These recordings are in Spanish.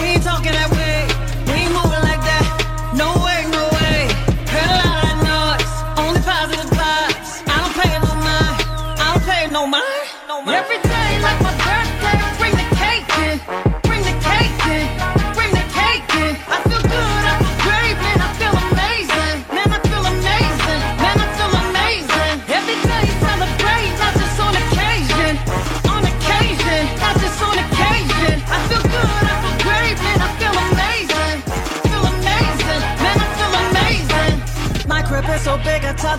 We ain't talking that way. We ain't moving like that. No way, no way. Heard a lot of noise, only positive vibes. I don't pay no mind, I don't pay no mind. No mind. Every day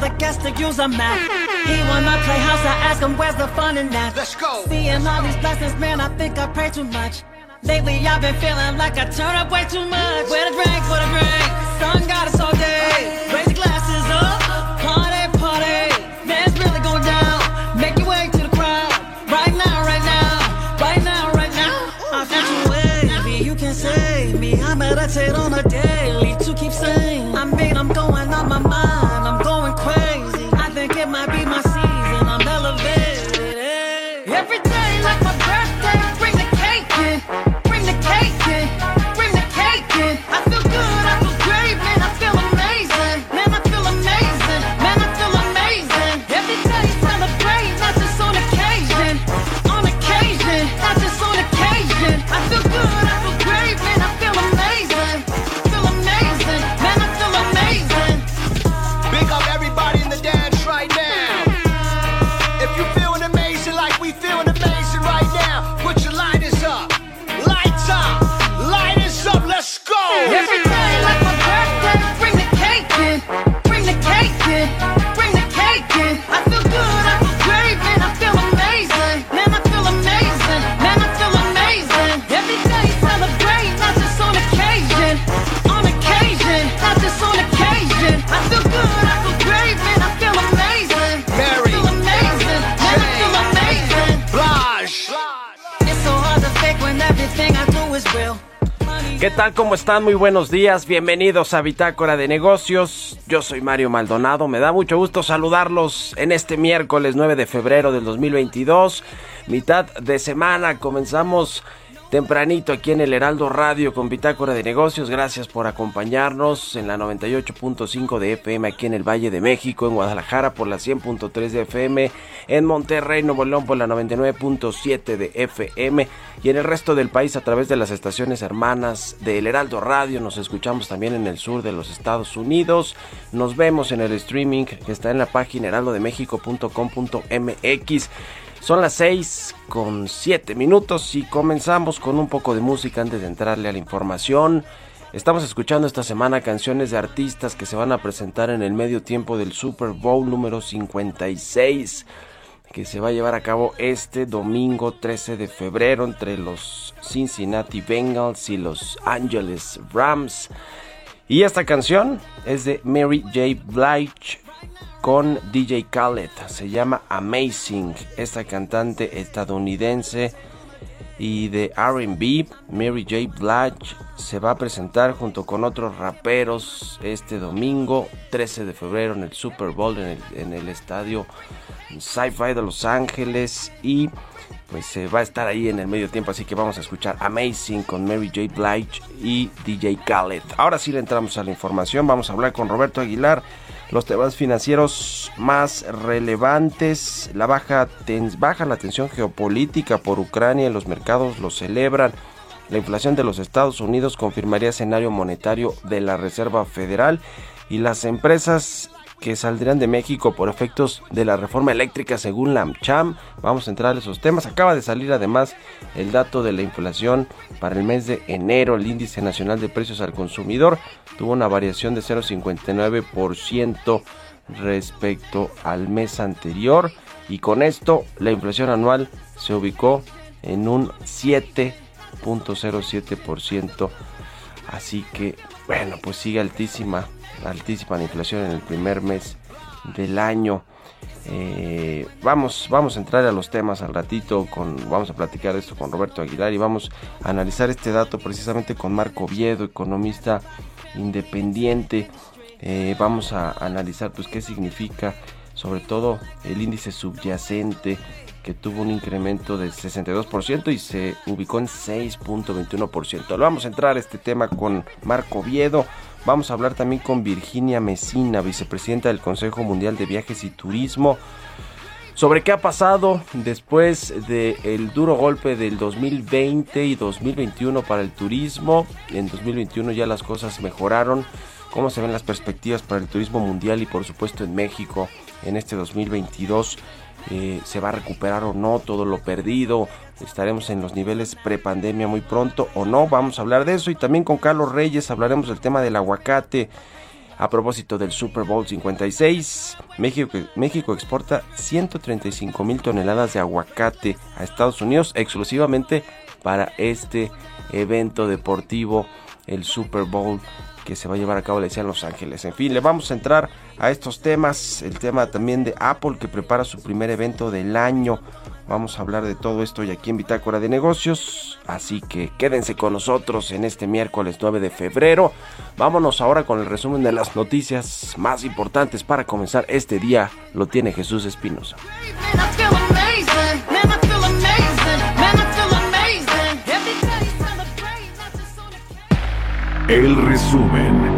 the guests to use a map. He wanna play I ask him where's the fun in that. Let's go. Seeing all these blessings, man, I think I pray too much. Lately I've been feeling like I turn up way too much. Where the drink, for the drink, sun got us all day. Raise your glasses up, party, party. Man's really going down. Make your way to the crowd. Right now, right now, right now, right now. I feel too wavy, you can save me. I meditate on a daily to keep sane. I mean, I'm going on my mind, ¿Qué tal? ¿Cómo están? Muy buenos días. Bienvenidos a Bitácora de Negocios. Yo soy Mario Maldonado. Me da mucho gusto saludarlos en este miércoles 9 de febrero del 2022. Mitad de semana. Comenzamos tempranito aquí en el Heraldo Radio con Bitácora de Negocios. Gracias por acompañarnos en la 98.5 de FM aquí en el Valle de México, en Guadalajara por la 100.3 de FM, en Monterrey, Nuevo León por la 99.7 de FM y en el resto del país a través de las estaciones hermanas del Heraldo Radio. Nos escuchamos también en el sur de los Estados Unidos. Nos vemos en el streaming que está en la página heraldodemexico.com.mx. Son las 6 con 7 minutos y comenzamos con un poco de música antes de entrarle a la información. Estamos escuchando esta semana canciones de artistas que se van a presentar en el medio tiempo del Super Bowl número 56 que se va a llevar a cabo este domingo 13 de febrero entre los Cincinnati Bengals y los Angeles Rams. Y esta canción es de Mary J. Blige con DJ Khaled. Se llama Amazing. Esta cantante estadounidense y de RB, Mary J. Blige, se va a presentar junto con otros raperos este domingo 13 de febrero en el Super Bowl en el, estadio Sci-Fi de Los Ángeles y pues se va a estar ahí en el medio tiempo, así que vamos a escuchar Amazing con Mary J. Blige y DJ Khaled. Ahora sí le entramos a la información, vamos a hablar con Roberto Aguilar, los temas financieros más relevantes, la baja, baja la tensión geopolítica por Ucrania, los mercados lo celebran, La inflación de los Estados Unidos confirmaría escenario monetario de la Reserva Federal y las empresas que saldrían de México por efectos de la reforma eléctrica según la AmCham. Vamos a entrar a esos temas. Acaba de salir además el dato de la inflación para el mes de enero. El índice nacional de precios al consumidor tuvo una variación de 0,59% respecto al mes anterior. Y con esto la inflación anual se ubicó en un 7.07%. Así que, bueno, pues sigue altísima altísima la inflación en el primer mes del año. Eh, vamos, vamos a entrar a los temas al ratito, con, vamos a platicar esto con Roberto Aguilar y vamos a analizar este dato precisamente con Marco Viedo, economista independiente. Eh, vamos a analizar pues qué significa sobre todo el índice subyacente que tuvo un incremento del 62% y se ubicó en 6.21%. Vamos a entrar a este tema con Marco Viedo. Vamos a hablar también con Virginia Mesina, vicepresidenta del Consejo Mundial de Viajes y Turismo, sobre qué ha pasado después del duro golpe del 2020 y 2021 para el turismo. En 2021 ya las cosas mejoraron. ¿Cómo se ven las perspectivas para el turismo mundial y por supuesto en México en este 2022? Eh, se va a recuperar o no todo lo perdido, estaremos en los niveles prepandemia muy pronto o no, vamos a hablar de eso y también con Carlos Reyes hablaremos del tema del aguacate. A propósito del Super Bowl 56, México, México exporta 135 mil toneladas de aguacate a Estados Unidos exclusivamente para este evento deportivo, el Super Bowl que se va a llevar a cabo, le decía, en Los Ángeles. En fin, le vamos a entrar a estos temas, el tema también de Apple que prepara su primer evento del año. Vamos a hablar de todo esto y aquí en Bitácora de Negocios. Así que quédense con nosotros en este miércoles 9 de febrero. Vámonos ahora con el resumen de las noticias más importantes para comenzar este día. Lo tiene Jesús Espinosa. El resumen.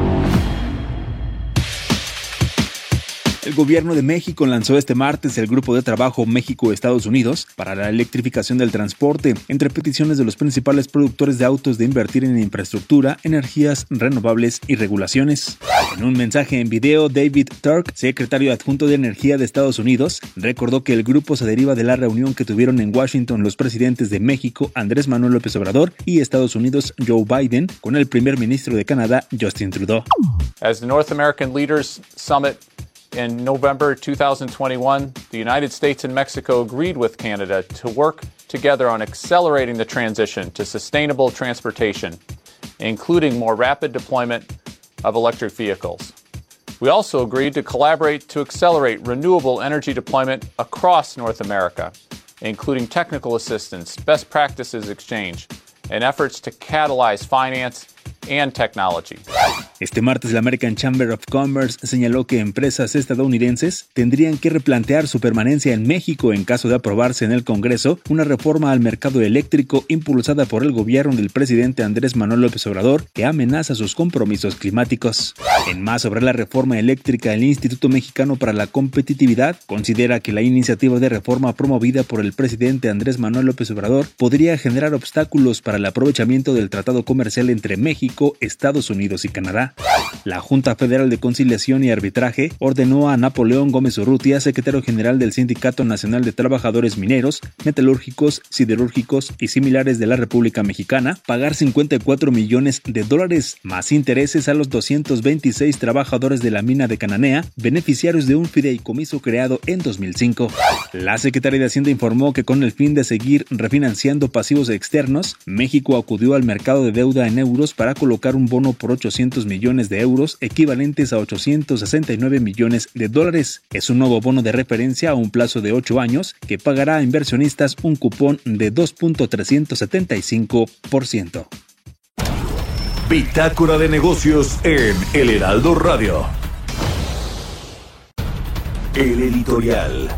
El gobierno de México lanzó este martes el Grupo de Trabajo México-Estados Unidos para la electrificación del transporte, entre peticiones de los principales productores de autos de invertir en infraestructura, energías renovables y regulaciones. En un mensaje en video, David Turk, secretario adjunto de Energía de Estados Unidos, recordó que el grupo se deriva de la reunión que tuvieron en Washington los presidentes de México, Andrés Manuel López Obrador, y Estados Unidos, Joe Biden, con el primer ministro de Canadá, Justin Trudeau. As the North American Leaders Summit In November 2021, the United States and Mexico agreed with Canada to work together on accelerating the transition to sustainable transportation, including more rapid deployment of electric vehicles. We also agreed to collaborate to accelerate renewable energy deployment across North America, including technical assistance, best practices exchange, and efforts to catalyze finance and technology. Este martes la American Chamber of Commerce señaló que empresas estadounidenses tendrían que replantear su permanencia en México en caso de aprobarse en el Congreso una reforma al mercado eléctrico impulsada por el gobierno del presidente Andrés Manuel López Obrador que amenaza sus compromisos climáticos. En más sobre la reforma eléctrica, el Instituto Mexicano para la Competitividad considera que la iniciativa de reforma promovida por el presidente Andrés Manuel López Obrador podría generar obstáculos para el aprovechamiento del tratado comercial entre México, Estados Unidos y Canadá. La Junta Federal de Conciliación y Arbitraje ordenó a Napoleón Gómez Urrutia, secretario general del Sindicato Nacional de Trabajadores Mineros, Metalúrgicos, Siderúrgicos y similares de la República Mexicana, pagar 54 millones de dólares más intereses a los 226 trabajadores de la mina de Cananea, beneficiarios de un fideicomiso creado en 2005. La Secretaría de Hacienda informó que con el fin de seguir refinanciando pasivos externos, México acudió al mercado de deuda en euros para colocar un bono por 800 millones millones de euros, equivalentes a 869 millones de dólares. Es un nuevo bono de referencia a un plazo de 8 años que pagará a inversionistas un cupón de 2.375%. Bitácora de negocios en El Heraldo Radio. El editorial.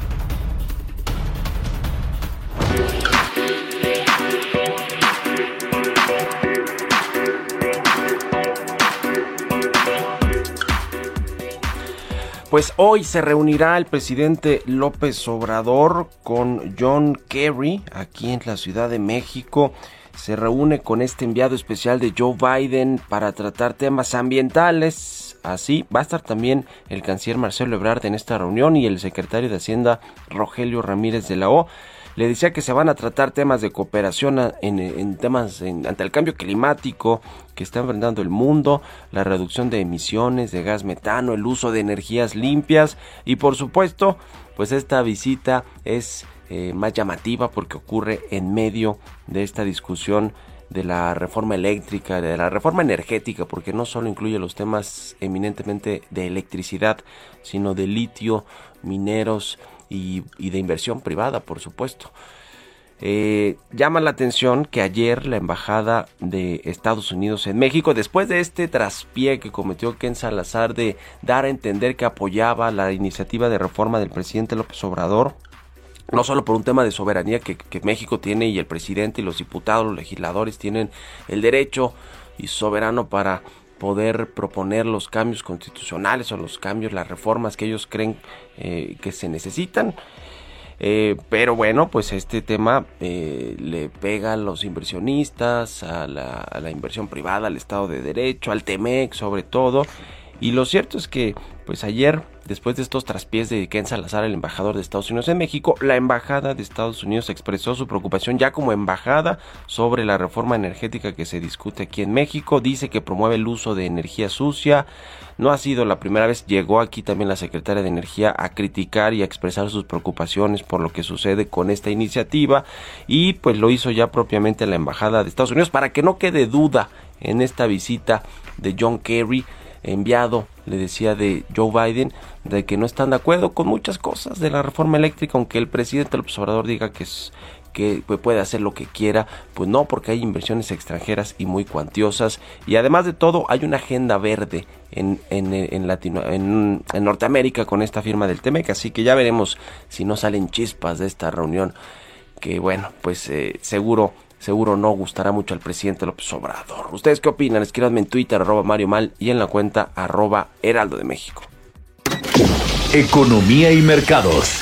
Pues hoy se reunirá el presidente López Obrador con John Kerry aquí en la Ciudad de México. se reúne con este enviado especial de Joe Biden para tratar temas ambientales. Así va a estar también el canciller Marcelo Ebrard en esta reunión y el secretario de Hacienda Rogelio Ramírez de la O. Le decía que se van a tratar temas de cooperación en, temas ante el cambio climático que está enfrentando el mundo, la reducción de emisiones de gas metano, el uso de energías limpias y por supuesto, pues esta visita es eh, más llamativa porque ocurre en medio de esta discusión de la reforma eléctrica, de la reforma energética, porque no solo incluye los temas eminentemente de electricidad, sino de litio, mineros y, de inversión privada, por supuesto. Eh, llama la atención que ayer la embajada de Estados Unidos en México, después de este traspié que cometió Ken Salazar de dar a entender que apoyaba la iniciativa de reforma del presidente López Obrador, no solo por un tema de soberanía que, México tiene y el presidente y los diputados, los legisladores tienen el derecho y soberano para poder proponer los cambios constitucionales o los cambios, las reformas que ellos creen eh, que se necesitan. Eh, pero bueno, pues este tema eh, le pega a los inversionistas, a la, inversión privada, al Estado de Derecho, al TEMEC sobre todo. Y lo cierto es que, pues ayer, después de estos traspiés de Ken Salazar, el embajador de Estados Unidos en México, la embajada de Estados Unidos expresó su preocupación ya como embajada sobre la reforma energética que se discute aquí en México. Dice que promueve el uso de energía sucia. No ha sido la primera vez, llegó aquí también la secretaria de Energía a criticar y a expresar sus preocupaciones por lo que sucede con esta iniciativa y pues lo hizo ya propiamente la embajada de Estados Unidos para que no quede duda en esta visita de John Kerry enviado, le decía de Joe Biden, de que no están de acuerdo con muchas cosas de la reforma eléctrica, aunque el presidente López Obrador diga que que puede hacer lo que quiera, pues no, porque hay inversiones extranjeras y muy cuantiosas. Y además de todo, hay una agenda verde en, en, en, Latino, en, Norteamérica con esta firma del TEMEC, así que ya veremos si no salen chispas de esta reunión, que bueno, pues eh, seguro seguro no gustará mucho al presidente López Obrador. ¿Ustedes qué opinan? Escríbanme en Twitter, arroba Mario Mal, y en la cuenta arroba Heraldo de México. Economía y mercados.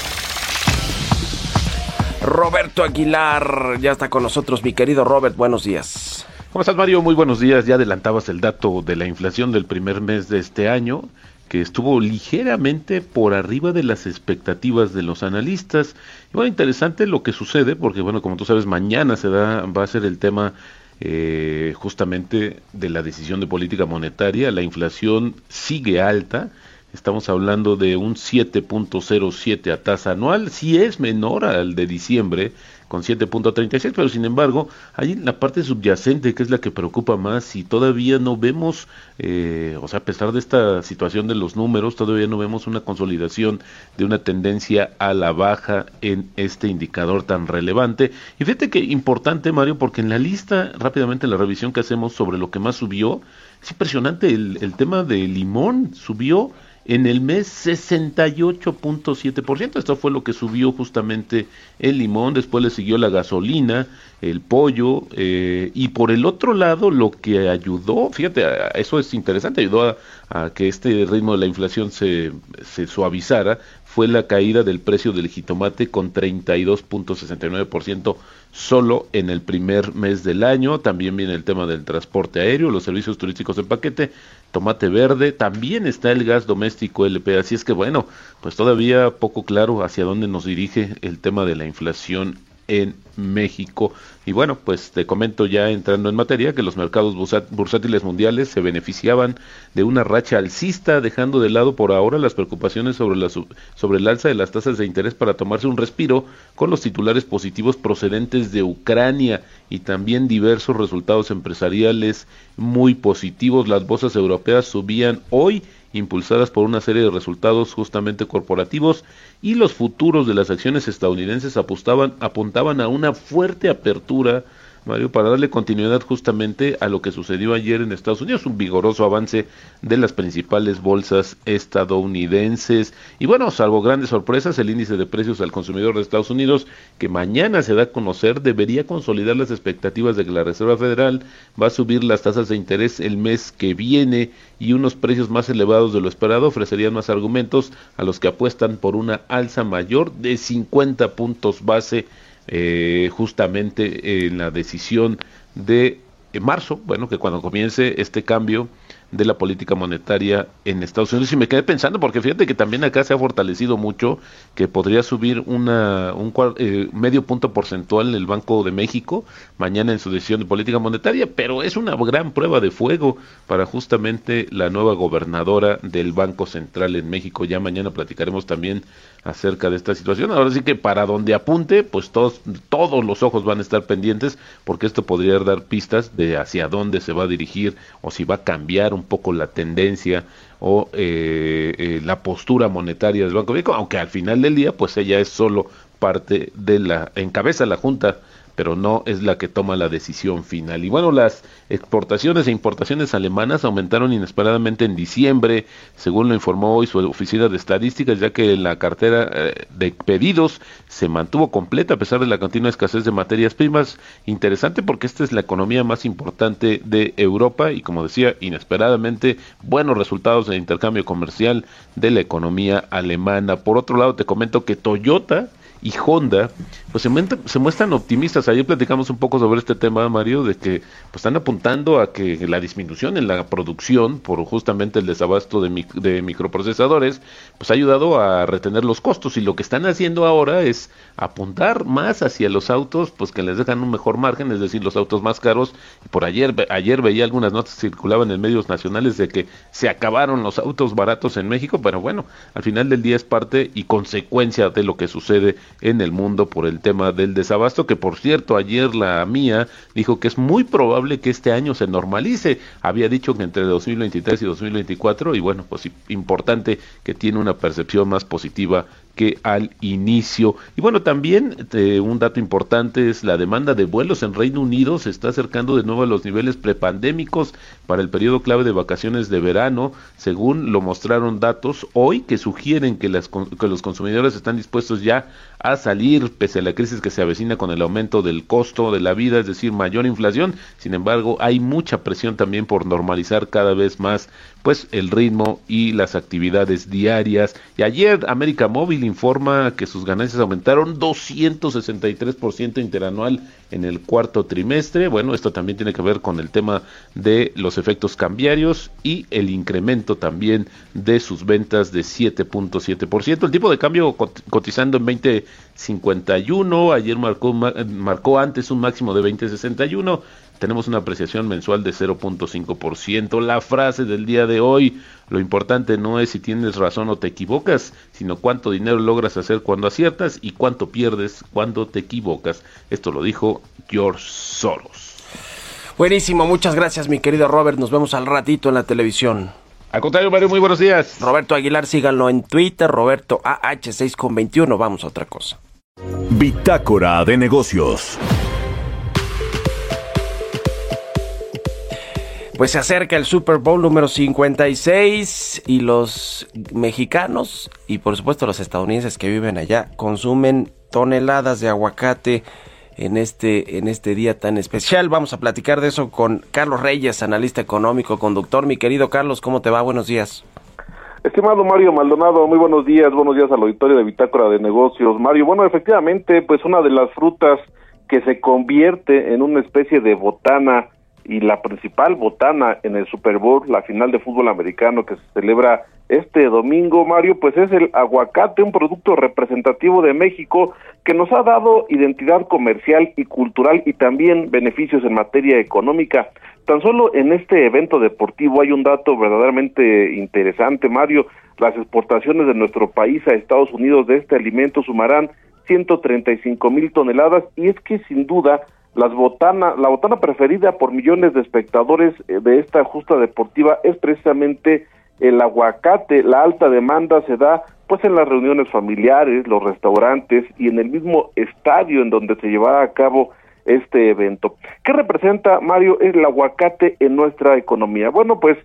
Roberto Aguilar ya está con nosotros, mi querido Robert, buenos días. ¿Cómo estás Mario? Muy buenos días. Ya adelantabas el dato de la inflación del primer mes de este año que estuvo ligeramente por arriba de las expectativas de los analistas. Y bueno, interesante lo que sucede, porque bueno, como tú sabes, mañana se va a ser el tema eh, justamente de la decisión de política monetaria. La inflación sigue alta. Estamos hablando de un 7.07 a tasa anual, si es menor al de diciembre, con 7.36, pero sin embargo, hay la parte subyacente que es la que preocupa más y todavía no vemos, eh, o sea, a pesar de esta situación de los números, todavía no vemos una consolidación de una tendencia a la baja en este indicador tan relevante. Y fíjate que importante, Mario, porque en la lista, rápidamente la revisión que hacemos sobre lo que más subió, es impresionante, el, el tema de limón subió en el mes 68.7%. Esto fue lo que subió justamente el limón, después le siguió la gasolina, el pollo, eh, y por el otro lado lo que ayudó, fíjate, eso es interesante, ayudó a, que este ritmo de la inflación se, se suavizara, fue la caída del precio del jitomate con 32.69% solo en el primer mes del año. También viene el tema del transporte aéreo, los servicios turísticos en paquete, tomate verde, también está el gas doméstico LP. Así es que bueno, pues todavía poco claro hacia dónde nos dirige el tema de la inflación en México. Y bueno, pues te comento ya entrando en materia que los mercados bursátiles mundiales se beneficiaban de una racha alcista, dejando de lado por ahora las preocupaciones sobre, la, sobre el alza de las tasas de interés para tomarse un respiro con los titulares positivos procedentes de Ucrania y también diversos resultados empresariales muy positivos. Las bolsas europeas subían hoy impulsadas por una serie de resultados justamente corporativos y los futuros de las acciones estadounidenses apuntaban a una fuerte apertura Mario, para darle continuidad justamente a lo que sucedió ayer en Estados Unidos, un vigoroso avance de las principales bolsas estadounidenses. Y bueno, salvo grandes sorpresas, el índice de precios al consumidor de Estados Unidos, que mañana se da a conocer, debería consolidar las expectativas de que la Reserva Federal va a subir las tasas de interés el mes que viene y unos precios más elevados de lo esperado ofrecerían más argumentos a los que apuestan por una alza mayor de 50 puntos base eh, justamente en la decisión de marzo, bueno, que cuando comience este cambio de la política monetaria en Estados Unidos. Y me quedé pensando porque fíjate que también acá se ha fortalecido mucho que podría subir una un eh, medio punto porcentual el Banco de México mañana en su decisión de política monetaria pero es una gran prueba de fuego para justamente la nueva gobernadora del Banco Central en México. Ya mañana platicaremos también acerca de esta situación. Ahora sí que para donde apunte pues todos todos los ojos van a estar pendientes porque esto podría dar pistas de hacia dónde se va a dirigir o si va a cambiar un poco la tendencia o eh, eh, la postura monetaria del Banco de aunque al final del día, pues ella es solo parte de la, encabeza la Junta pero no es la que toma la decisión final. Y bueno, las exportaciones e importaciones alemanas aumentaron inesperadamente en diciembre, según lo informó hoy su oficina de estadísticas, ya que la cartera eh, de pedidos se mantuvo completa a pesar de la continua escasez de materias primas. Interesante porque esta es la economía más importante de Europa y como decía, inesperadamente buenos resultados de intercambio comercial de la economía alemana. Por otro lado, te comento que Toyota y Honda, pues se, muestran optimistas. Ayer platicamos un poco sobre este tema, Mario, de que pues, están apuntando a que la disminución en la producción por justamente el desabasto de, de microprocesadores, pues ha ayudado a retener los costos y lo que están haciendo ahora es apuntar más hacia los autos, pues que les dejan un mejor margen, es decir, los autos más caros. Por ayer, ayer veía algunas notas que circulaban en medios nacionales de que se acabaron los autos baratos en México, pero bueno, al final del día es parte y consecuencia de lo que sucede en el mundo por el tema del desabasto, que por cierto ayer la mía dijo que es muy probable que este año se normalice. Había dicho que entre 2023 y 2024 y bueno, pues importante que tiene una percepción más positiva que al inicio. Y bueno, también eh, un dato importante es la demanda de vuelos en Reino Unido se está acercando de nuevo a los niveles prepandémicos para el periodo clave de vacaciones de verano, según lo mostraron datos hoy que sugieren que, las, que los consumidores están dispuestos ya a salir pese a la crisis que se avecina con el aumento del costo de la vida, es decir, mayor inflación. Sin embargo, hay mucha presión también por normalizar cada vez más pues el ritmo y las actividades diarias. Y ayer América Móvil informa que sus ganancias aumentaron 263% interanual en el cuarto trimestre. Bueno, esto también tiene que ver con el tema de los efectos cambiarios y el incremento también de sus ventas de 7.7%. El tipo de cambio cotizando en 20.51, ayer marcó, marcó antes un máximo de 20.61 tenemos una apreciación mensual de 0.5%. La frase del día de hoy, lo importante no es si tienes razón o te equivocas, sino cuánto dinero logras hacer cuando aciertas y cuánto pierdes cuando te equivocas. Esto lo dijo George Soros. Buenísimo, muchas gracias mi querido Robert, nos vemos al ratito en la televisión. Al contrario, Mario, muy buenos días. Roberto Aguilar, síganlo en Twitter, Roberto AH6 con 21, vamos a otra cosa. Bitácora de negocios. Pues se acerca el Super Bowl número 56 y los mexicanos y por supuesto los estadounidenses que viven allá consumen toneladas de aguacate en este, en este día tan especial. Vamos a platicar de eso con Carlos Reyes, analista económico, conductor. Mi querido Carlos, ¿cómo te va? Buenos días. Estimado Mario Maldonado, muy buenos días, buenos días al auditorio de Bitácora de Negocios. Mario, bueno, efectivamente, pues una de las frutas que se convierte en una especie de botana y la principal botana en el Super Bowl, la final de fútbol americano que se celebra este domingo, Mario, pues es el aguacate, un producto representativo de México que nos ha dado identidad comercial y cultural y también beneficios en materia económica. Tan solo en este evento deportivo hay un dato verdaderamente interesante, Mario. Las exportaciones de nuestro país a Estados Unidos de este alimento sumarán 135 mil toneladas y es que sin duda las botana, la botana preferida por millones de espectadores eh, de esta justa deportiva es precisamente el aguacate. La alta demanda se da pues en las reuniones familiares, los restaurantes y en el mismo estadio en donde se llevará a cabo este evento. ¿Qué representa, Mario, el aguacate en nuestra economía? Bueno, pues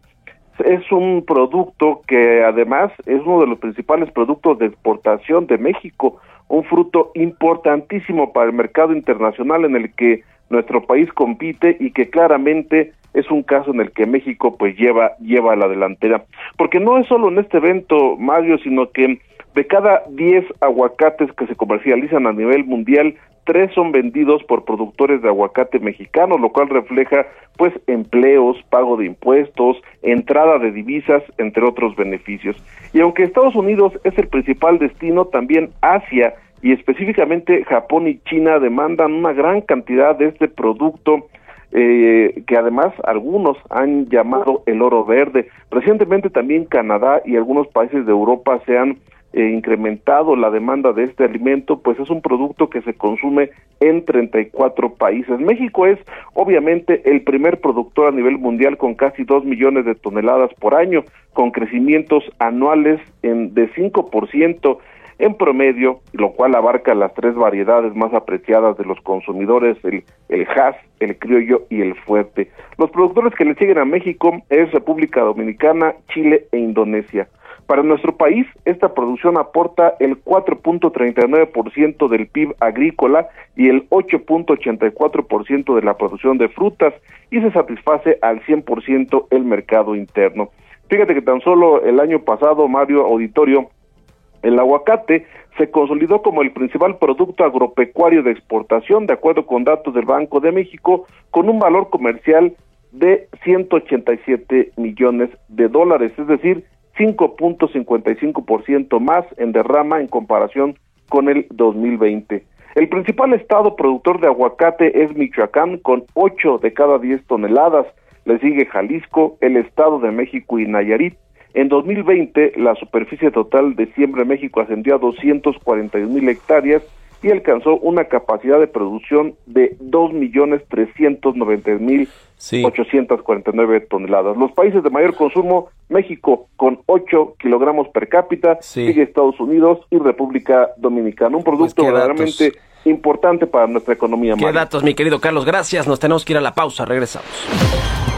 es un producto que además es uno de los principales productos de exportación de México un fruto importantísimo para el mercado internacional en el que nuestro país compite y que claramente es un caso en el que México pues lleva lleva a la delantera. Porque no es solo en este evento Mario sino que De cada 10 aguacates que se comercializan a nivel mundial, tres son vendidos por productores de aguacate mexicanos, lo cual refleja pues empleos, pago de impuestos, entrada de divisas, entre otros beneficios. Y aunque Estados Unidos es el principal destino, también Asia y específicamente Japón y China demandan una gran cantidad de este producto eh, que además algunos han llamado el oro verde. Recientemente también Canadá y algunos países de Europa se han eh, incrementado la demanda de este alimento, pues es un producto que se consume en 34 países. México es obviamente el primer productor a nivel mundial con casi 2 millones de toneladas por año, con crecimientos anuales en, de 5% en promedio, lo cual abarca las tres variedades más apreciadas de los consumidores, el, el Hass, el criollo y el fuerte. Los productores que le siguen a México es República Dominicana, Chile e Indonesia. Para nuestro país, esta producción aporta el 4.39% del PIB agrícola y el 8.84% de la producción de frutas y se satisface al 100% el mercado interno. Fíjate que tan solo el año pasado, Mario Auditorio, el aguacate se consolidó como el principal producto agropecuario de exportación, de acuerdo con datos del Banco de México, con un valor comercial de 187 millones de dólares, es decir, 5.55% más en derrama en comparación con el 2020. El principal estado productor de aguacate es Michoacán, con 8 de cada 10 toneladas. Le sigue Jalisco, el Estado de México y Nayarit, en 2020, la superficie total de siembra en México ascendió a 241 mil hectáreas y alcanzó una capacidad de producción de 2.390.849 toneladas. Los países de mayor consumo, México con 8 kilogramos per cápita, sigue Estados Unidos y República Dominicana. Un producto Pues, ¿qué verdaderamente importante para nuestra economía. ¿Qué Mario. datos, mi querido Carlos? Gracias. Nos tenemos que ir a la pausa. Regresamos.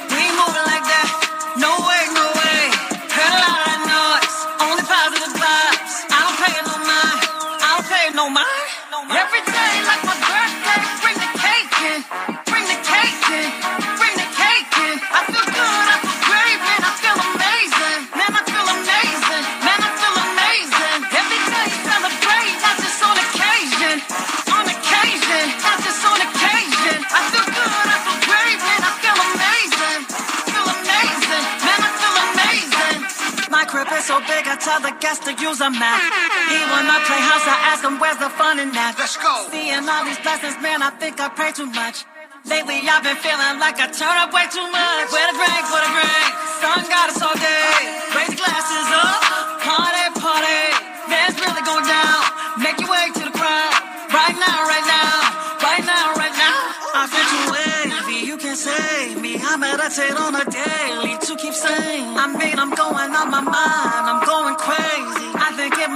no mind. Every day like I tell the guests to use a map. He wanna play house, I ask him where's the fun in that. Let's go. Seeing all these blessings, man, I think I pray too much. Lately, I've been feeling like I turn up way too much. Where the drink, where the drink? Sun got us all day. Raise glasses up, party, party. Man's really going down. Make your way to the crowd. Right now, right now, right now, right now. I feel too wavy, you can save me. I meditate on a daily to keep sane. I mean, I'm going on my mind, I'm going crazy.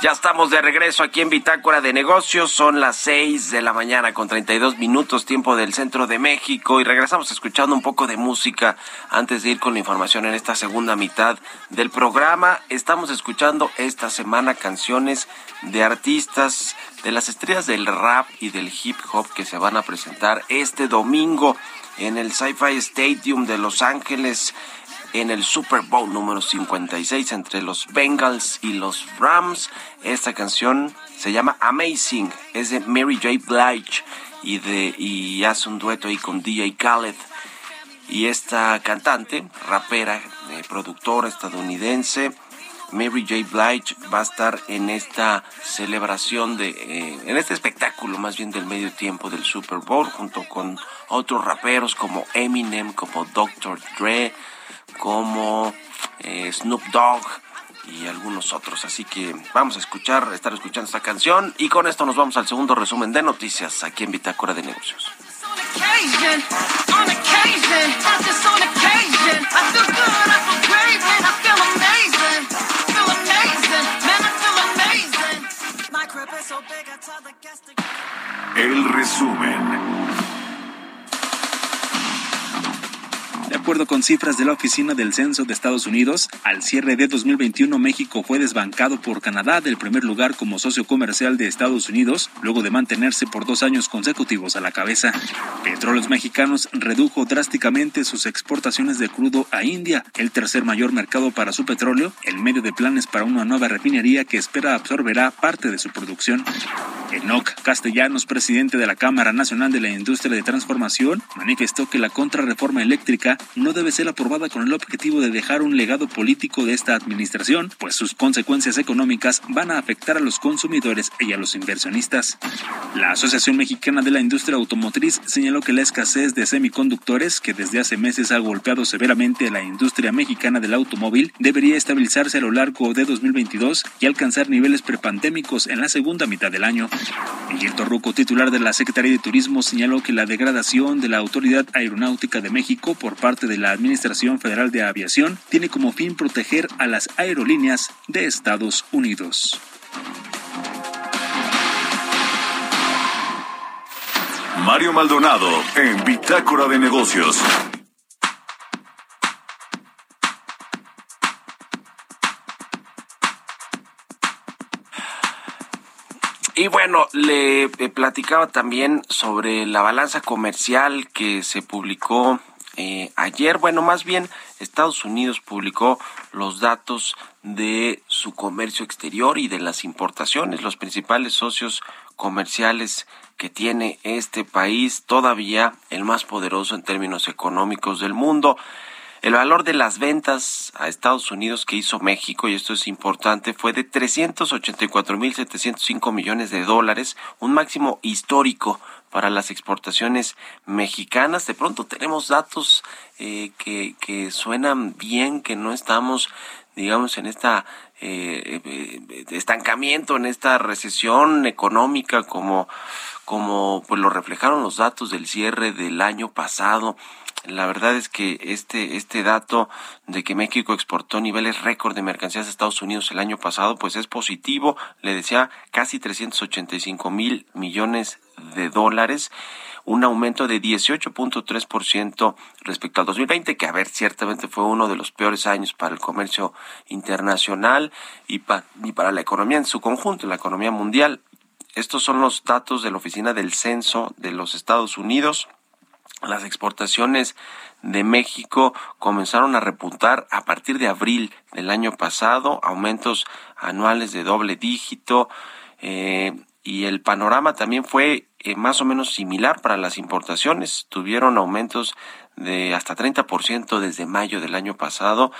Ya estamos de regreso aquí en Bitácora de Negocios. Son las 6 de la mañana con 32 minutos, tiempo del centro de México. Y regresamos escuchando un poco de música antes de ir con la información en esta segunda mitad del programa. Estamos escuchando esta semana canciones de artistas, de las estrellas del rap y del hip hop que se van a presentar este domingo en el Sci-Fi Stadium de Los Ángeles en el Super Bowl número 56 entre los Bengals y los Rams. Esta canción se llama Amazing, es de Mary J. Blige y, de, y hace un dueto ahí con DJ Khaled. Y esta cantante, rapera, eh, productora estadounidense, Mary J. Blige va a estar en esta celebración de, eh, en este espectáculo más bien del medio tiempo del Super Bowl, junto con otros raperos como Eminem, como Dr. Dre, como eh, Snoop Dogg y algunos otros. Así que vamos a escuchar, estar escuchando esta canción y con esto nos vamos al segundo resumen de noticias aquí en Bitácora de Negocios. El resumen. De acuerdo con cifras de la Oficina del Censo de Estados Unidos, al cierre de 2021 México fue desbancado por Canadá del primer lugar como socio comercial de Estados Unidos, luego de mantenerse por dos años consecutivos a la cabeza. Petróleos Mexicanos redujo drásticamente sus exportaciones de crudo a India, el tercer mayor mercado para su petróleo, en medio de planes para una nueva refinería que espera absorberá parte de su producción. Enoc Castellanos, presidente de la Cámara Nacional de la Industria de Transformación, manifestó que la contrarreforma eléctrica no debe ser aprobada con el objetivo de dejar un legado político de esta administración, pues sus consecuencias económicas van a afectar a los consumidores y a los inversionistas. La Asociación Mexicana de la Industria Automotriz señaló que la escasez de semiconductores, que desde hace meses ha golpeado severamente a la industria mexicana del automóvil, debería estabilizarse a lo largo de 2022 y alcanzar niveles prepandémicos en la segunda mitad del año. Miguel Torruco, titular de la Secretaría de Turismo, señaló que la degradación de la Autoridad Aeronáutica de México por parte de la Administración Federal de Aviación tiene como fin proteger a las aerolíneas de Estados Unidos. Mario Maldonado en Bitácora de Negocios. Y bueno, le eh, platicaba también sobre la balanza comercial que se publicó eh, ayer. Bueno, más bien Estados Unidos publicó los datos de su comercio exterior y de las importaciones, los principales socios comerciales que tiene este país, todavía el más poderoso en términos económicos del mundo. El valor de las ventas a Estados Unidos que hizo México, y esto es importante, fue de 384.705 millones de dólares, un máximo histórico para las exportaciones mexicanas. De pronto tenemos datos eh, que, que suenan bien, que no estamos, digamos, en esta eh, eh, estancamiento, en esta recesión económica como como pues lo reflejaron los datos del cierre del año pasado la verdad es que este, este dato de que México exportó niveles récord de mercancías a Estados Unidos el año pasado, pues es positivo. Le decía casi 385 mil millones de dólares, un aumento de 18.3% respecto al 2020, que a ver, ciertamente fue uno de los peores años para el comercio internacional y, para la economía en su conjunto, la economía mundial. Estos son los datos de la Oficina del Censo de los Estados Unidos las exportaciones de México comenzaron a repuntar a partir de abril del año pasado, aumentos anuales de doble dígito eh, y el panorama también fue eh, más o menos similar para las importaciones. Tuvieron aumentos de hasta 30% desde mayo del año pasado,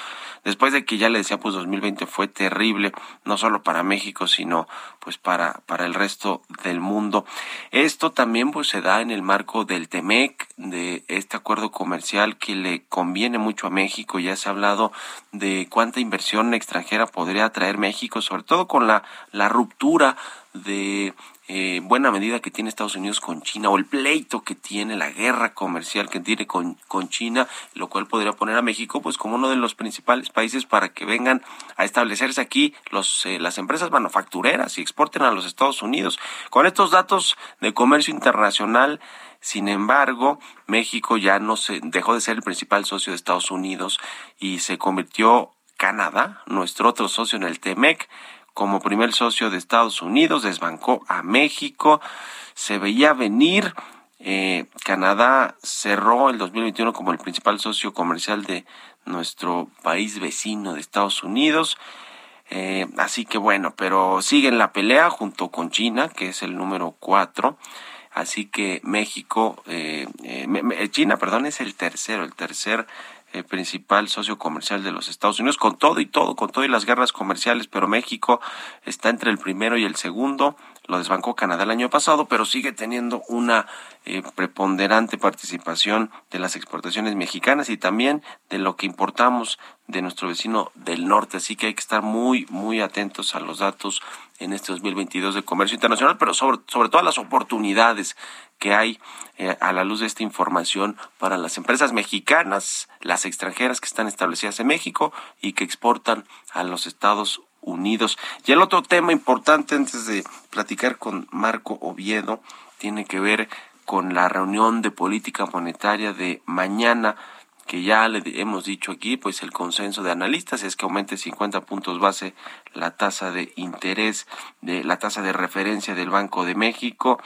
después de que ya le decía, pues 2020 fue terrible, no solo para México, sino pues para, para el resto del mundo. Esto también pues se da en el marco del TEMEC, de este acuerdo comercial que le conviene mucho a México. Ya se ha hablado de cuánta inversión extranjera podría traer México, sobre todo con la, la ruptura de eh, buena medida que tiene Estados Unidos con China o el pleito que tiene, la guerra comercial que tiene con, con China, lo cual podría poner a México pues como uno de los principales países para que vengan a establecerse aquí los, eh, las empresas manufactureras y exporten a los Estados Unidos. Con estos datos de comercio internacional, sin embargo, México ya no se dejó de ser el principal socio de Estados Unidos y se convirtió Canadá, nuestro otro socio en el TEMEC, como primer socio de Estados Unidos, desbancó a México. Se veía venir. Eh, Canadá cerró el 2021 como el principal socio comercial de nuestro país vecino de Estados Unidos. Eh, así que bueno, pero sigue en la pelea junto con China, que es el número cuatro. Así que México, eh, China, perdón, es el tercero, el tercer eh, principal socio comercial de los Estados Unidos, con todo y todo, con todo y las guerras comerciales, pero México está entre el primero y el segundo lo desbancó Canadá el año pasado, pero sigue teniendo una eh, preponderante participación de las exportaciones mexicanas y también de lo que importamos de nuestro vecino del norte. Así que hay que estar muy, muy atentos a los datos en este 2022 de comercio internacional, pero sobre, sobre todo a las oportunidades que hay eh, a la luz de esta información para las empresas mexicanas, las extranjeras que están establecidas en México y que exportan a los Estados Unidos. Y el otro tema importante antes de platicar con Marco Oviedo tiene que ver con la reunión de política monetaria de mañana que ya le hemos dicho aquí, pues el consenso de analistas es que aumente 50 puntos base la tasa de interés, de la tasa de referencia del Banco de México.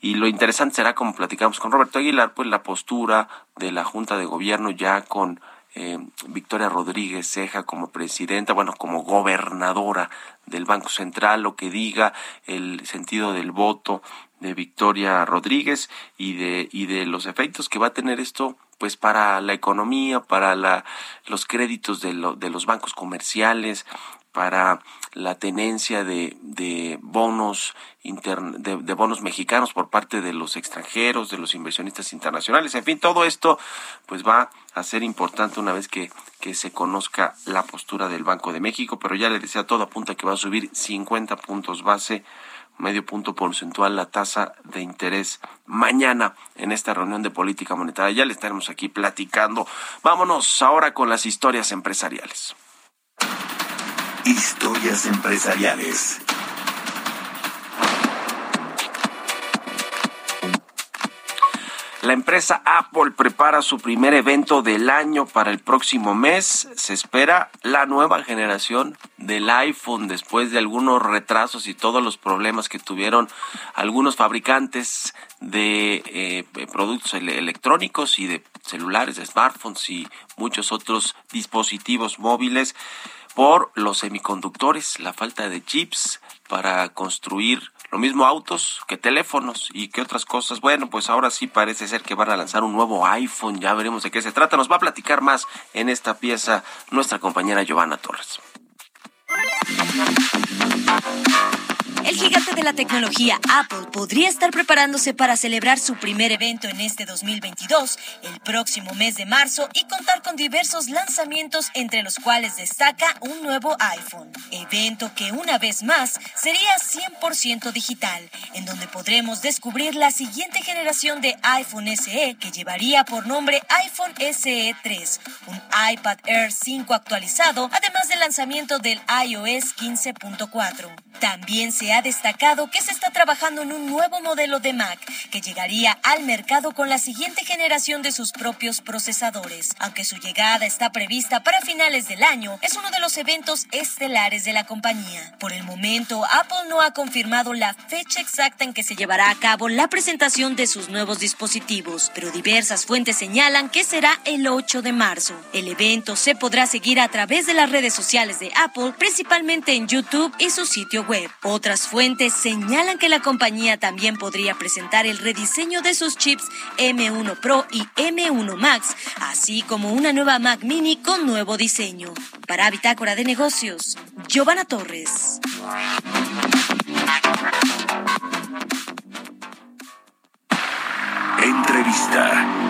Y lo interesante será, como platicamos con Roberto Aguilar, pues la postura de la Junta de Gobierno ya con eh, Victoria Rodríguez Ceja como presidenta, bueno, como gobernadora del Banco Central, lo que diga el sentido del voto de Victoria Rodríguez y de, y de los efectos que va a tener esto pues para la economía, para la, los créditos de, de los bancos comerciales, para la tenencia de, de bonos de, de, bonos mexicanos por parte de los extranjeros, de los inversionistas internacionales. En fin, todo esto pues va a ser importante una vez que, que se conozca la postura del Banco de México, pero ya le decía, todo apunta que va a subir 50 puntos base medio punto porcentual la tasa de interés mañana en esta reunión de política monetaria. Ya le estaremos aquí platicando. Vámonos ahora con las historias empresariales. Historias empresariales. La empresa Apple prepara su primer evento del año para el próximo mes. Se espera la nueva generación del iPhone después de algunos retrasos y todos los problemas que tuvieron algunos fabricantes de eh, productos electrónicos y de celulares, de smartphones y muchos otros dispositivos móviles por los semiconductores, la falta de chips para construir lo mismo autos que teléfonos y que otras cosas. Bueno, pues ahora sí parece ser que van a lanzar un nuevo iPhone. Ya veremos de qué se trata. Nos va a platicar más en esta pieza nuestra compañera Giovanna Torres. El gigante de la tecnología Apple podría estar preparándose para celebrar su primer evento en este 2022, el próximo mes de marzo, y contar con diversos lanzamientos entre los cuales destaca un nuevo iPhone. Evento que una vez más sería 100% digital, en donde podremos descubrir la siguiente generación de iPhone SE que llevaría por nombre iPhone SE 3, un iPad Air 5 actualizado, además del lanzamiento del iOS 15.4. También se ha destacado que se está trabajando en un nuevo modelo de Mac que llegaría al mercado con la siguiente generación de sus propios procesadores. Aunque su llegada está prevista para finales del año, es uno de los eventos estelares de la compañía. Por el momento, Apple no ha confirmado la fecha exacta en que se llevará a cabo la presentación de sus nuevos dispositivos, pero diversas fuentes señalan que será el 8 de marzo. El evento se podrá seguir a través de las redes sociales de Apple, principalmente en YouTube y su sitio web. Otras fuentes señalan que la compañía también podría presentar el rediseño de sus chips M1 Pro y M1 Max, así como una nueva Mac Mini con nuevo diseño. Para Bitácora de Negocios, Giovanna Torres. Entrevista.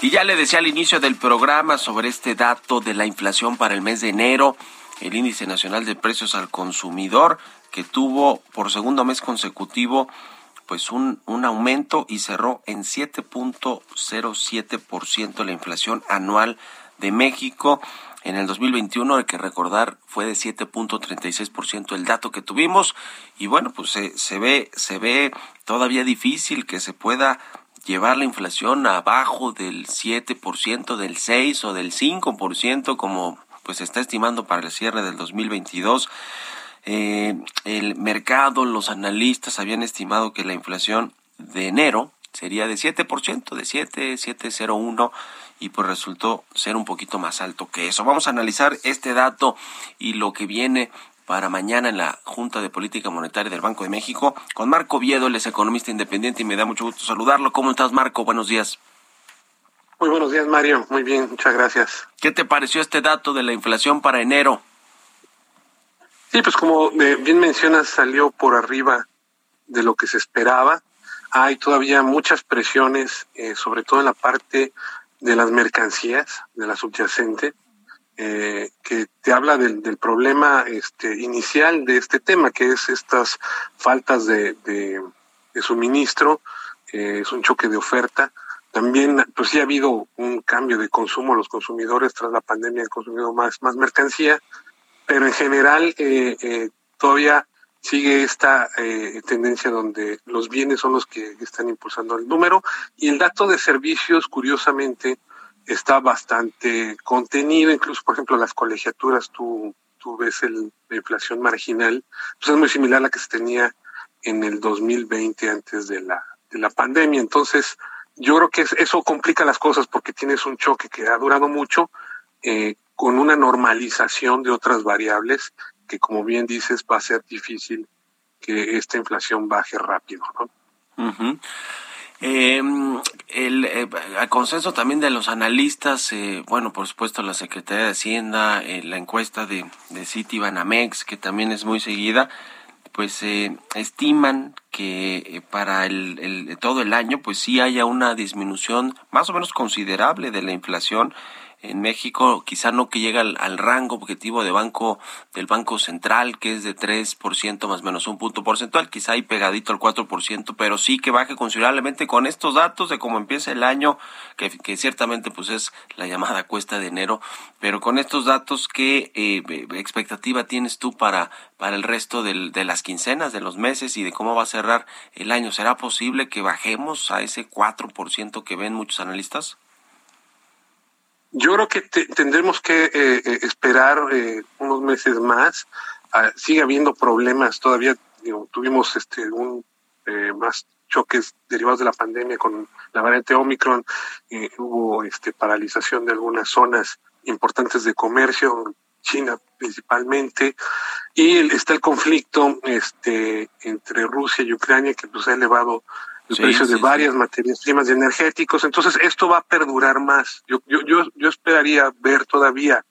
Y ya le decía al inicio del programa sobre este dato de la inflación para el mes de enero, el índice nacional de precios al consumidor que tuvo por segundo mes consecutivo pues un, un aumento y cerró en 7.07% la inflación anual de México. En el 2021, hay que recordar, fue de 7.36% el dato que tuvimos y bueno, pues se, se ve se ve todavía difícil que se pueda llevar la inflación abajo del 7%, del 6 o del 5% como pues se está estimando para el cierre del 2022. Eh, el mercado, los analistas habían estimado que la inflación de enero sería de 7%, de 7, 701 y pues resultó ser un poquito más alto que eso. Vamos a analizar este dato y lo que viene para mañana en la Junta de Política Monetaria del Banco de México con Marco Viedo, él es economista independiente y me da mucho gusto saludarlo. ¿Cómo estás, Marco? Buenos días. Muy buenos días, Mario. Muy bien, muchas gracias. ¿Qué te pareció este dato de la inflación para enero? Sí, pues como bien mencionas, salió por arriba de lo que se esperaba. Hay todavía muchas presiones, eh, sobre todo en la parte de las mercancías, de la subyacente, eh, que te habla del, del, problema este, inicial de este tema, que es estas faltas de, de, suministro, eh, es un choque de oferta. También, pues sí ha habido un cambio de consumo, los consumidores tras la pandemia han consumido más, más mercancía, pero en general eh, eh, todavía sigue esta tendencia donde los bienes son los que están impulsando el número y el dato de servicios, curiosamente, está bastante contenido, incluso, por ejemplo, las colegiaturas, tú, tú ves el, la inflación marginal, pues es muy similar a la que se tenía en el 2020 antes de la, de la pandemia. Entonces, yo creo que eso complica las cosas porque tienes un choque que ha durado mucho, eh, con una normalización de otras variables que, como bien dices, va a ser difícil que esta inflación baje rápido. ¿no? Em, el, eh, consenso también de los analistas, eh, bueno, por supuesto la Secretaría de Hacienda, eh, la encuesta de, de Citibanamex, que también es muy seguida, pues estiman que para el, el, todo el año, pues sí haya una disminución más o menos considerable de la inflación en México, quizá no que llegue al, rango objetivo de banco del Banco Central, que es de 3% más o menos un punto porcentual, quizá ahí pegadito al 4%, pero sí que baje considerablemente con estos datos de cómo empieza el año, que, que ciertamente pues es la llamada cuesta de enero, pero con estos datos, ¿qué eh, expectativa tienes tú para, para el resto del, de las quincenas, de los meses y de cómo va a cerrar el año? ¿Será posible que bajemos a ese 4% que ven muchos analistas? Yo creo que tendremos que eh, eh, esperar eh, unos meses más. Ah, sigue habiendo problemas todavía. tuvimos este un más choques derivados de la pandemia con la variante Omicron. hubo este paralización de algunas zonas importantes de comercio, China principalmente, y está el conflicto este entre Rusia y Ucrania que pues ha elevado el precio de varias materias primas y energéticos. Entonces, esto va a perdurar más. Yo, yo, yo, yo esperaría ver todavía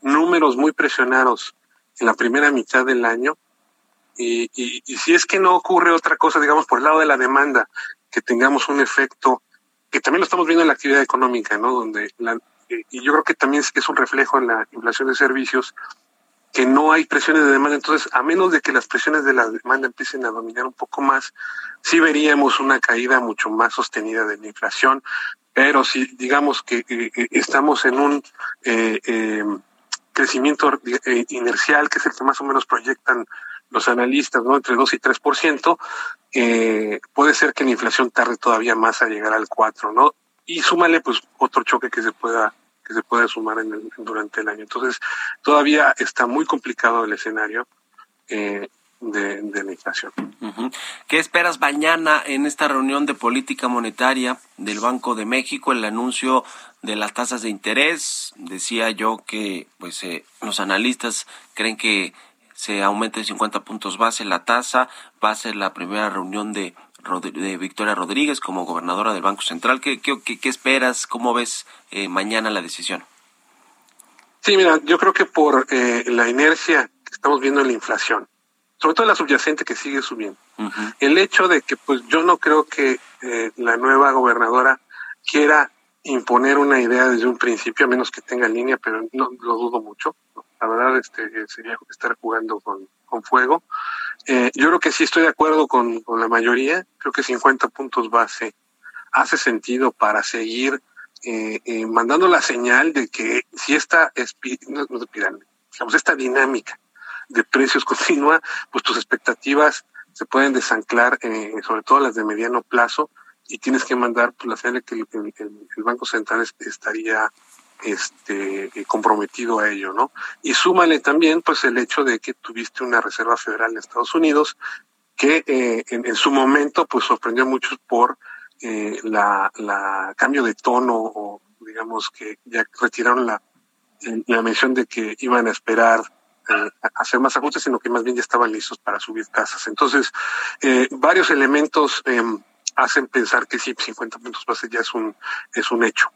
números muy presionados en la primera mitad del año. Y, y, y, si es que no ocurre otra cosa, digamos, por el lado de la demanda, que tengamos un efecto, que también lo estamos viendo en la actividad económica, ¿no? Donde la, y yo creo que también es un reflejo en la inflación de servicios, que no hay presiones de demanda. Entonces, a menos de que las presiones de la demanda empiecen a dominar un poco más, sí veríamos una caída mucho más sostenida de la inflación. Pero si digamos que eh, eh, estamos en un eh, crecimiento inercial, que es el que más o menos proyectan los analistas, ¿no? Entre 2 y 3%, eh, puede ser que la inflación tarde todavía más a llegar al 4, ¿no? Y súmale, pues, otro choque que se pueda que se puede sumar en durante el año. Entonces, todavía está muy complicado el escenario eh, de, de, la inflación. ¿Qué esperas mañana en esta reunión de política monetaria del Banco de México? El anuncio de las tasas de interés. Decía yo que pues eh, los analistas creen que se aumente 50 puntos base la tasa. Va a ser la primera reunión de de Victoria Rodríguez como gobernadora del Banco Central. ¿Qué, qué, qué esperas? ¿Cómo ves eh, mañana la decisión? Sí, mira, yo creo que por eh, la inercia que estamos viendo en la inflación, sobre todo la subyacente que sigue subiendo, el hecho de que pues yo no creo que eh, la nueva gobernadora quiera imponer una idea desde un principio, a menos que tenga línea, pero no lo dudo mucho. La verdad, este sería estar jugando con, con fuego. Eh, yo creo que sí estoy de acuerdo con, con, la mayoría. Creo que 50 puntos base hace sentido para seguir eh, eh, mandando la señal de que si esta, no, no digamos, esta dinámica de precios continua, pues tus expectativas se pueden desanclar, eh, sobre todo las de mediano plazo, y tienes que mandar pues, la señal que el, Banco Central estaría este eh, comprometido a ello, ¿no? Y súmale también pues el hecho de que tuviste una Reserva Federal de Estados Unidos que eh, en, en, su momento pues sorprendió a muchos por eh, la, cambio de tono o digamos que ya retiraron la, la mención de que iban a esperar eh, hacer más ajustes, sino que más bien ya estaban listos para subir tasas. Entonces, eh, varios elementos eh, hacen pensar que sí, 50 puntos base ya es un, es un hecho.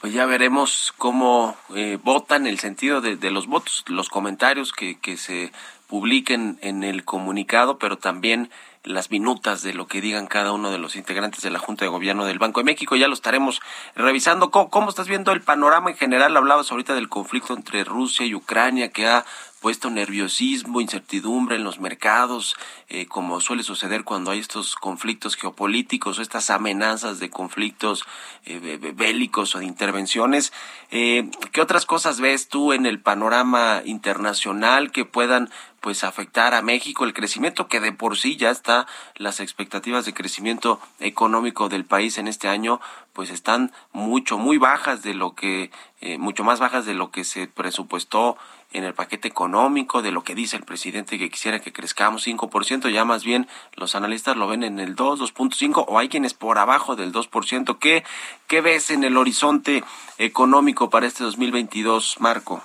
Pues ya veremos cómo eh, votan, el sentido de, de, los votos, los comentarios que, que se publiquen en el comunicado, pero también las minutas de lo que digan cada uno de los integrantes de la Junta de Gobierno del Banco de México. Ya lo estaremos revisando. ¿Cómo, estás viendo el panorama en general? Hablabas ahorita del conflicto entre Rusia y Ucrania que ha puesto nerviosismo, incertidumbre en los mercados, eh, como suele suceder cuando hay estos conflictos geopolíticos o estas amenazas de conflictos eh, bélicos o de intervenciones. Eh, ¿Qué otras cosas ves tú en el panorama internacional que puedan pues afectar a México el crecimiento que de por sí ya está las expectativas de crecimiento económico del país en este año pues están mucho muy bajas de lo que eh, mucho más bajas de lo que se presupuestó en el paquete económico, de lo que dice el presidente que quisiera que crezcamos 5%, ya más bien los analistas lo ven en el 2, 2.5 o hay quienes por abajo del 2%. ¿Qué, ¿Qué ves en el horizonte económico para este 2022, Marco?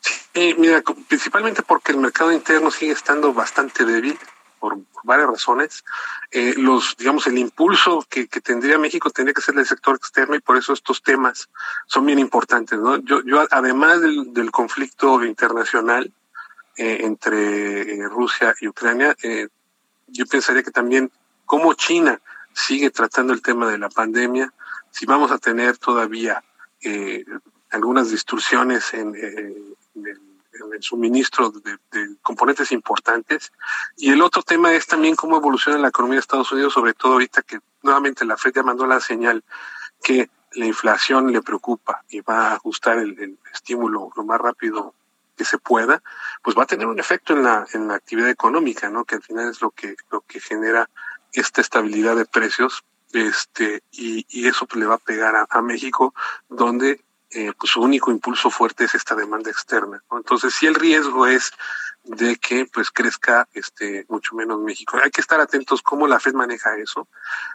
Sí, mira, principalmente porque el mercado interno sigue estando bastante débil por, varias razones. Eh, los, digamos, el impulso que, que, tendría México tendría que ser del sector externo y por eso estos temas son bien importantes, ¿no? Yo, yo además del, conflicto internacional eh, entre eh, Rusia y Ucrania, yo pensaría que también cómo China sigue tratando el tema de la pandemia, si vamos a tener todavía algunas distorsiones en, el en el suministro de, de, componentes importantes. Y el otro tema es también cómo evoluciona la economía de Estados Unidos, sobre todo ahorita que nuevamente la Fed ya mandó la señal que la inflación le preocupa y va a ajustar el, el estímulo lo más rápido que se pueda, pues va a tener un efecto en la, en la actividad económica, ¿no? Que al final es lo que, lo que genera esta estabilidad de precios, este, y, y eso le va a pegar a, a México, donde eh, pues su único impulso fuerte es esta demanda externa. Entonces, si el riesgo es de que pues crezca este mucho menos México. Hay que estar atentos cómo la Fed maneja eso.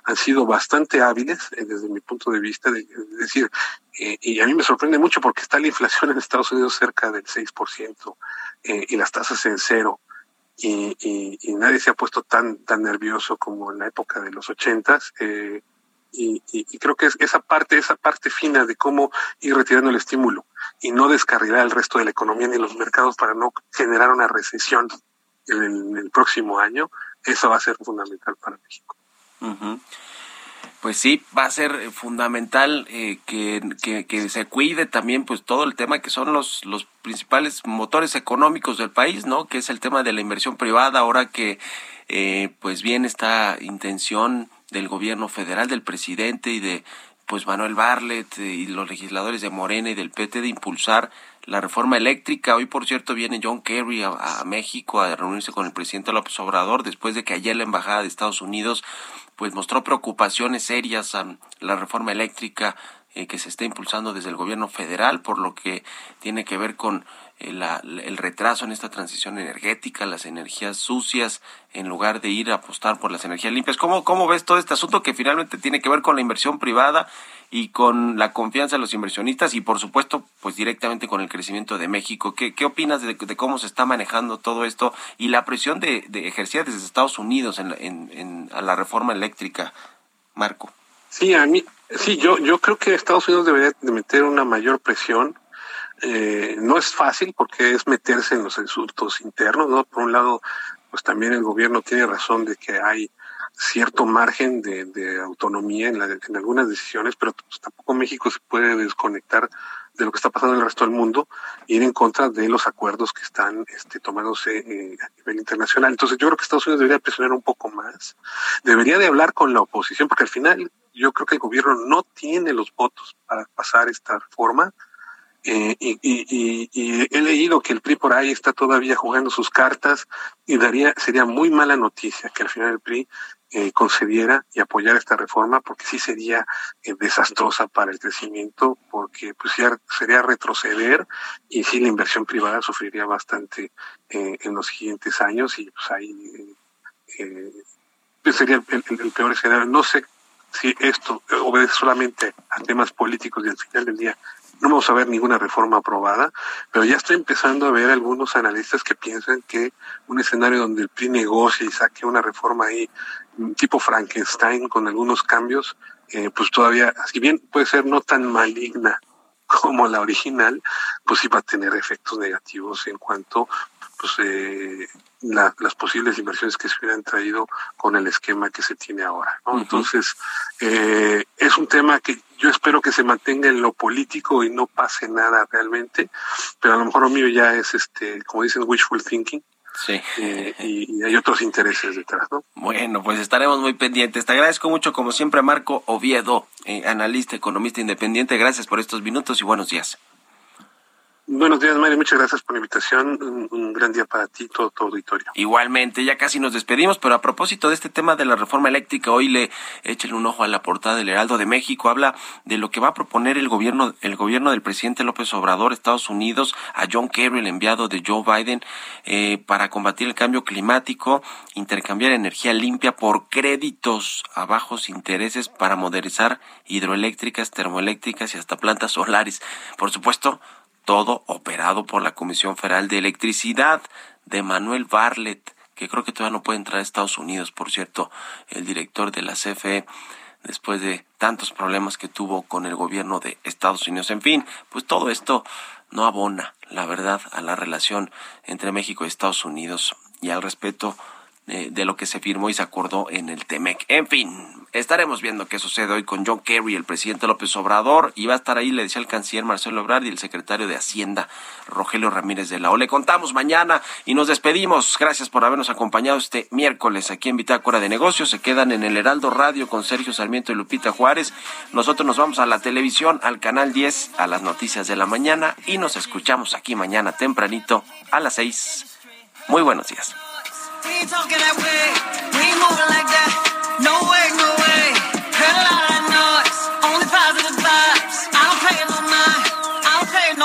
Han sido bastante hábiles eh, desde mi punto de vista, de, de decir, eh, y a mí me sorprende mucho porque está la inflación en Estados Unidos cerca del 6% eh, y las tasas en cero. Y, nadie se ha puesto tan tan nervioso como en la época de los ochentas. Y, creo que es esa parte, esa parte fina de cómo ir retirando el estímulo y no descarrilar el resto de la economía ni los mercados para no generar una recesión en el, próximo año, eso va a ser fundamental para México. Uh. Pues sí, va a ser fundamental eh, que, que, se cuide también pues todo el tema que son los, los principales motores económicos del país, ¿no? Que es el tema de la inversión privada, ahora que eh, pues viene esta intención del gobierno federal, del presidente y de pues Manuel Barlet y los legisladores de Morena y del PT de impulsar la reforma eléctrica. Hoy, por cierto, viene John Kerry a, México a reunirse con el presidente López Obrador después de que ayer la embajada de Estados Unidos pues mostró preocupaciones serias a la reforma eléctrica eh, que se está impulsando desde el gobierno federal, por lo que tiene que ver con la, el retraso en esta transición energética, las energías sucias, en lugar de ir a apostar por las energías limpias. ¿Cómo, cómo ves todo este asunto que finalmente tiene que ver con la inversión privada y con la confianza de los inversionistas y, por supuesto, pues directamente con el crecimiento de México? ¿Qué, qué opinas de, cómo se está manejando todo esto y la presión de, de ejercida desde Estados Unidos en, en, en, a la reforma eléctrica, Marco? Sí, a mí, sí, yo, yo creo que Estados Unidos debería de meter una mayor presión eh, no es fácil porque es meterse en los insultos internos, ¿no? Por un lado, pues también el gobierno tiene razón de que hay cierto margen de, autonomía en, en, algunas decisiones, pero pues, tampoco México se puede desconectar de lo que está pasando en el resto del mundo y ir en contra de los acuerdos que están este, tomándose eh, a nivel internacional. Entonces yo creo que Estados Unidos debería presionar un poco más, debería de hablar con la oposición, porque al final yo creo que el gobierno no tiene los votos para pasar esta reforma. Eh, y, y, y, he leído que el PRI por ahí está todavía jugando sus cartas y daría sería muy mala noticia que al final el PRI eh, concediera y apoyara esta reforma porque sí sería eh, desastrosa para el crecimiento porque pues sería retroceder y sí la inversión privada sufriría bastante eh, en los siguientes años y pues ahí pues, sería el, peor escenario. No sé si esto obedece solamente a temas políticos y al final del día no vamos a ver ninguna reforma aprobada, pero ya estoy empezando a ver algunos analistas que piensan que un escenario donde el PRI negocie y saque una reforma ahí tipo Frankenstein con algunos cambios, eh, pues todavía, si bien puede ser no tan maligna como la original, pues sí va a tener efectos negativos en cuanto pues eh, las posibles inversiones que se hubieran traído con el esquema que se tiene ahora. ¿no? Entonces, eh, es un tema que yo espero que se mantenga en lo político y no pase nada realmente, pero a lo mejor lo mío ya es, este como dicen, wishful thinking. Sí. Eh, y, hay otros intereses detrás, ¿no? Bueno, pues estaremos muy pendientes. Te agradezco mucho, como siempre, Marco Oviedo, eh, analista, economista independiente. Gracias por estos minutos y buenos días. Buenos días, Mario. Muchas gracias por la invitación. Un, gran día para ti, todo tu auditorio. Igualmente, ya casi nos despedimos, pero a propósito de este tema de la reforma eléctrica, hoy le echen un ojo a la portada del Heraldo de México. Habla de lo que va a proponer el gobierno, el gobierno del presidente López Obrador, Estados Unidos, a John Kerry, el enviado de Joe Biden, eh, para combatir el cambio climático, intercambiar energía limpia por créditos a bajos intereses para modernizar hidroeléctricas, termoeléctricas y hasta plantas solares. Por supuesto, todo operado por la Comisión Federal de Electricidad de Manuel Barlet, que creo que todavía no puede entrar a Estados Unidos, por cierto, el director de la CFE, después de tantos problemas que tuvo con el gobierno de Estados Unidos. En fin, pues todo esto no abona, la verdad, a la relación entre México y Estados Unidos y al respeto eh, de lo que se firmó y se acordó en el TEMEC. En fin, estaremos viendo qué sucede hoy con John Kerry, el presidente López Obrador, y va a estar ahí, le decía el canciller Marcelo Ebrard y el secretario de Hacienda, Rogelio Ramírez de la O. Le contamos mañana y nos despedimos. Gracias por habernos acompañado este miércoles aquí en Bitácora de Negocios. Se quedan en el Heraldo Radio con Sergio Sarmiento y Lupita Juárez. Nosotros nos vamos a la televisión, al canal 10, a las noticias de la mañana y nos escuchamos aquí mañana tempranito a las 6. Muy buenos días.